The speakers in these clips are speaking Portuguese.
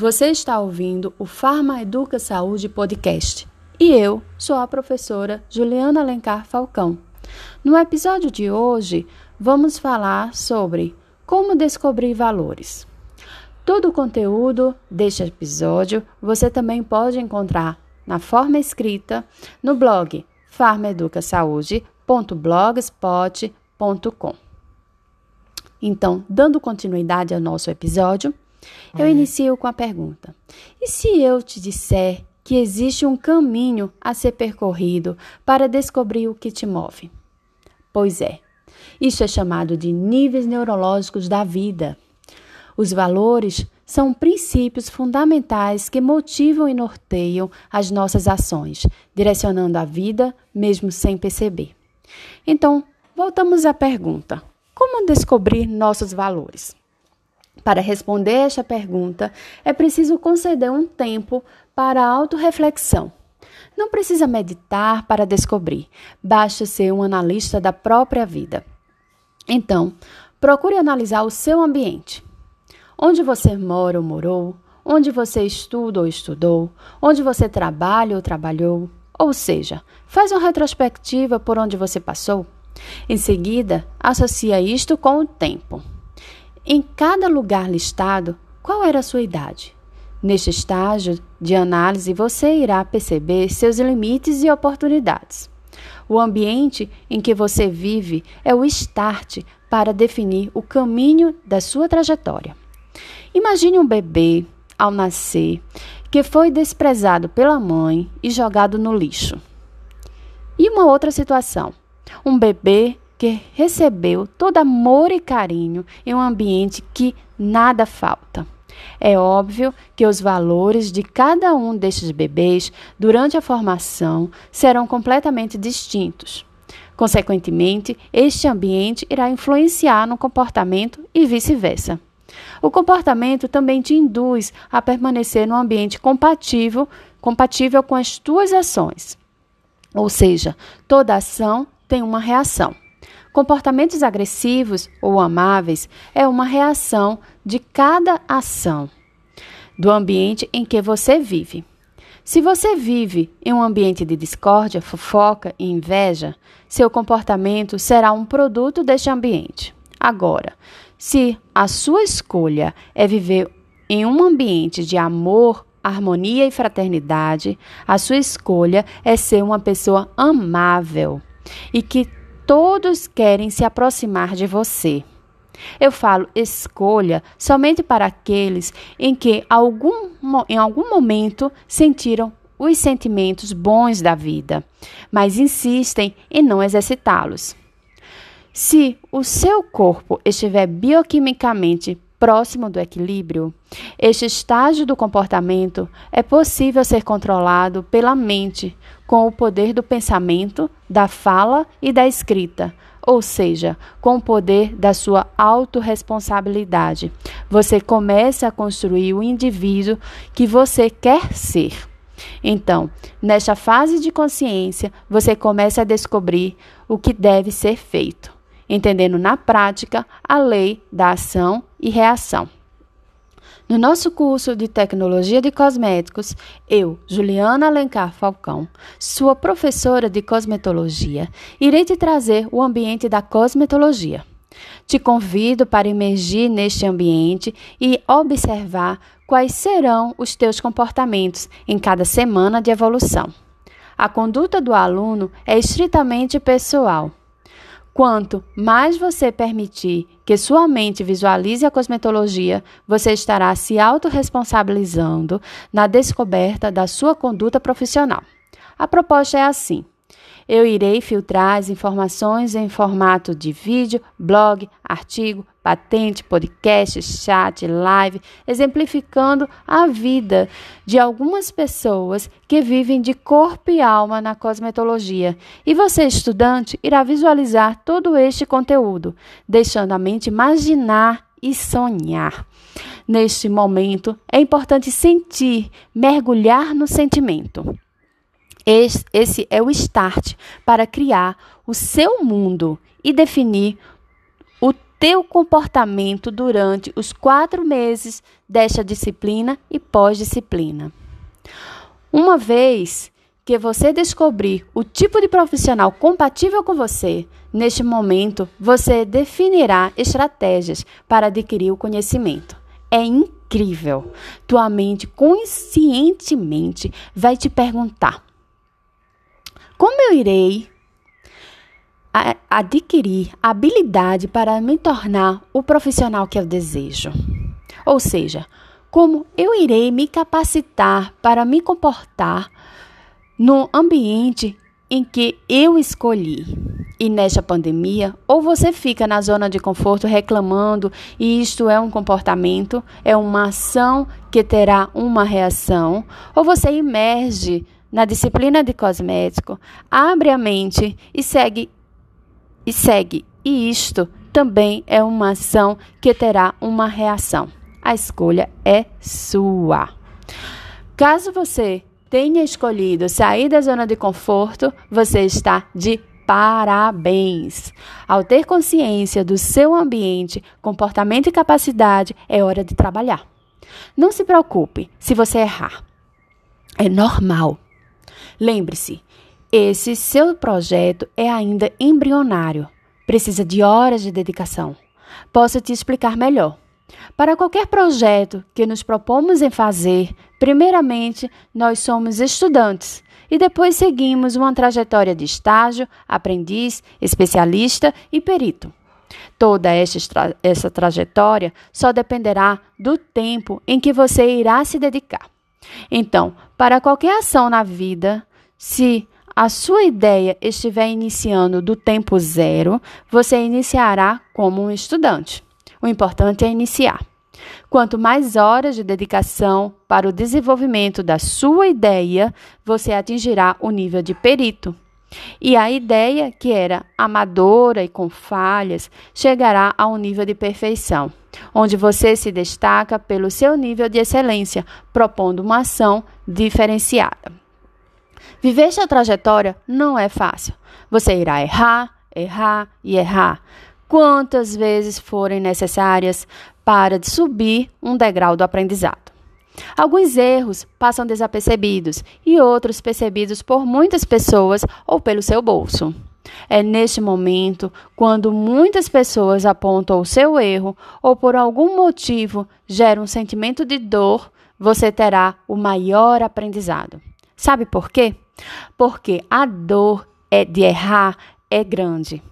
Você está ouvindo o Farma Educa Saúde Podcast e eu sou a professora Juliana Alencar Falcão. No episódio de hoje, vamos falar sobre como descobrir valores. Todo o conteúdo deste episódio você também pode encontrar na forma escrita no blog farmaeducasaude.blogspot.com. Então, dando continuidade ao nosso episódio, eu inicio com a pergunta: e se eu te disser que existe um caminho a ser percorrido para descobrir o que te move? Pois é, isso é chamado de níveis neurológicos da vida. Os valores são princípios fundamentais que motivam e norteiam as nossas ações, direcionando a vida mesmo sem perceber. Então, voltamos à pergunta: como descobrir nossos valores? Para responder esta pergunta, é preciso conceder um tempo para autorreflexão. Não precisa meditar para descobrir, basta ser um analista da própria vida. Então, procure analisar o seu ambiente. Onde você mora ou morou, onde você estuda ou estudou, onde você trabalha ou trabalhou. Ou seja, faz uma retrospectiva por onde você passou. Em seguida, associa isto com o tempo. Em cada lugar listado, qual era a sua idade? Neste estágio de análise, você irá perceber seus limites e oportunidades. O ambiente em que você vive é o start para definir o caminho da sua trajetória. Imagine um bebê, ao nascer, que foi desprezado pela mãe e jogado no lixo. E uma outra situação: um bebê que recebeu todo amor e carinho em um ambiente que nada falta. É óbvio que os valores de cada um destes bebês durante a formação serão completamente distintos. Consequentemente, este ambiente irá influenciar no comportamento e vice-versa. O comportamento também te induz a permanecer no ambiente compatível, compatível com as tuas ações. Ou seja, toda ação tem uma reação. Comportamentos agressivos ou amáveis é uma reação de cada ação do ambiente em que você vive. Se você vive em um ambiente de discórdia, fofoca e inveja, seu comportamento será um produto deste ambiente. Agora, se a sua escolha é viver em um ambiente de amor, harmonia e fraternidade, a sua escolha é ser uma pessoa amável e que todos querem se aproximar de você. Eu falo escolha somente para aqueles em que algum, em algum momento sentiram os sentimentos bons da vida, mas insistem em não exercitá-los. Se o seu corpo estiver bioquimicamente próximo do equilíbrio, este estágio do comportamento é possível ser controlado pela mente com o poder do pensamento, da fala e da escrita, ou seja, com o poder da sua autorresponsabilidade. Você começa a construir o indivíduo que você quer ser. Então, nesta fase de consciência, você começa a descobrir o que deve ser feito entendendo na prática a lei da ação e reação. No nosso curso de Tecnologia de Cosméticos, eu, Juliana Alencar Falcão, sua professora de cosmetologia, irei te trazer o ambiente da cosmetologia. Te convido para emergir neste ambiente e observar quais serão os teus comportamentos em cada semana de evolução. A conduta do aluno é estritamente pessoal Quanto mais você permitir que sua mente visualize a cosmetologia, você estará se autorresponsabilizando na descoberta da sua conduta profissional. A proposta é assim: eu irei filtrar as informações em formato de vídeo, blog, artigo, patente, podcast, chat, live, exemplificando a vida de algumas pessoas que vivem de corpo e alma na cosmetologia. E você, estudante, irá visualizar todo este conteúdo, deixando a mente imaginar e sonhar. Neste momento, é importante sentir, mergulhar no sentimento. Esse é o start para criar o seu mundo e definir o teu comportamento durante os quatro meses desta disciplina e pós-disciplina. Uma vez que você descobrir o tipo de profissional compatível com você, neste momento você definirá estratégias para adquirir o conhecimento. É incrível. Tua mente conscientemente vai te perguntar: como eu irei adquirir habilidade para me tornar o profissional que eu desejo? Ou seja, como eu irei me capacitar para me comportar no ambiente em que eu escolhi. E nesta pandemia, ou você fica na zona de conforto reclamando, e isto é um comportamento, é uma ação que terá uma reação, ou você emerge na disciplina de cosmético, abre a mente e segue e segue. E isto também é uma ação que terá uma reação. A escolha é sua. Caso você tenha escolhido sair da zona de conforto, você está de parabéns. Ao ter consciência do seu ambiente, comportamento e capacidade, é hora de trabalhar. Não se preocupe se você errar. É normal. Lembre-se, esse seu projeto é ainda embrionário. Precisa de horas de dedicação. Posso te explicar melhor. Para qualquer projeto que nos propomos em fazer, primeiramente nós somos estudantes e depois seguimos uma trajetória de estágio, aprendiz, especialista e perito. Toda essa, essa trajetória só dependerá do tempo em que você irá se dedicar. Então, para qualquer ação na vida, se a sua ideia estiver iniciando do tempo zero, você iniciará como um estudante. O importante é iniciar. Quanto mais horas de dedicação para o desenvolvimento da sua ideia, você atingirá o nível de perito. E a ideia, que era amadora e com falhas, chegará a um nível de perfeição, onde você se destaca pelo seu nível de excelência, propondo uma ação diferenciada. Viver esta trajetória não é fácil. Você irá errar, errar e errar quantas vezes forem necessárias para subir um degrau do aprendizado. Alguns erros passam desapercebidos e outros percebidos por muitas pessoas ou pelo seu bolso. É neste momento, quando muitas pessoas apontam o seu erro ou por algum motivo geram um sentimento de dor, você terá o maior aprendizado. Sabe por quê? Porque a dor é de errar é grande.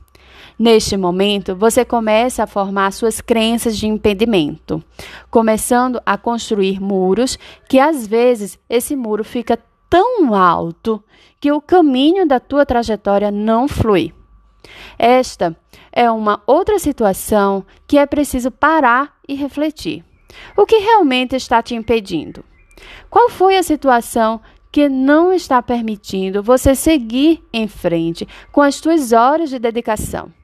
Neste momento, você começa a formar suas crenças de impedimento, começando a construir muros que às vezes esse muro fica tão alto que o caminho da tua trajetória não flui. Esta é uma outra situação que é preciso parar e refletir. O que realmente está te impedindo? Qual foi a situação que não está permitindo você seguir em frente com as suas horas de dedicação?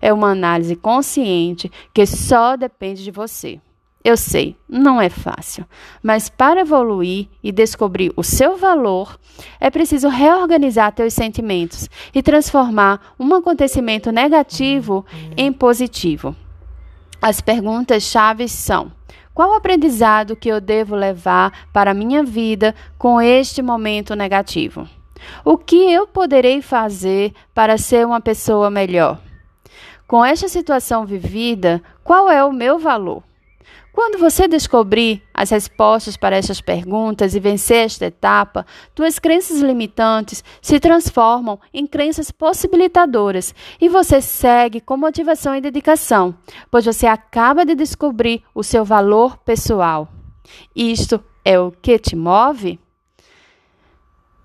É uma análise consciente que só depende de você. Eu sei, não é fácil, mas para evoluir e descobrir o seu valor, é preciso reorganizar teus sentimentos e transformar um acontecimento negativo em positivo. As perguntas chaves são: qual aprendizado que eu devo levar para a minha vida com este momento negativo? O que eu poderei fazer para ser uma pessoa melhor? Com esta situação vivida, qual é o meu valor? Quando você descobrir as respostas para estas perguntas e vencer esta etapa, tuas crenças limitantes se transformam em crenças possibilitadoras e você segue com motivação e dedicação, pois você acaba de descobrir o seu valor pessoal. Isto é o que te move?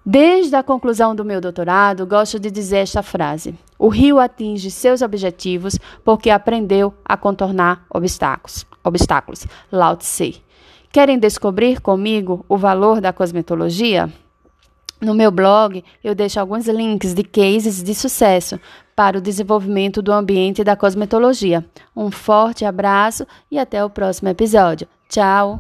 Desde a conclusão do meu doutorado, gosto de dizer esta frase: O rio atinge seus objetivos porque aprendeu a contornar obstáculos. Obstáculos. Lao Tse. Querem descobrir comigo o valor da cosmetologia? No meu blog, eu deixo alguns links de cases de sucesso para o desenvolvimento do ambiente da cosmetologia. Um forte abraço e até o próximo episódio. Tchau!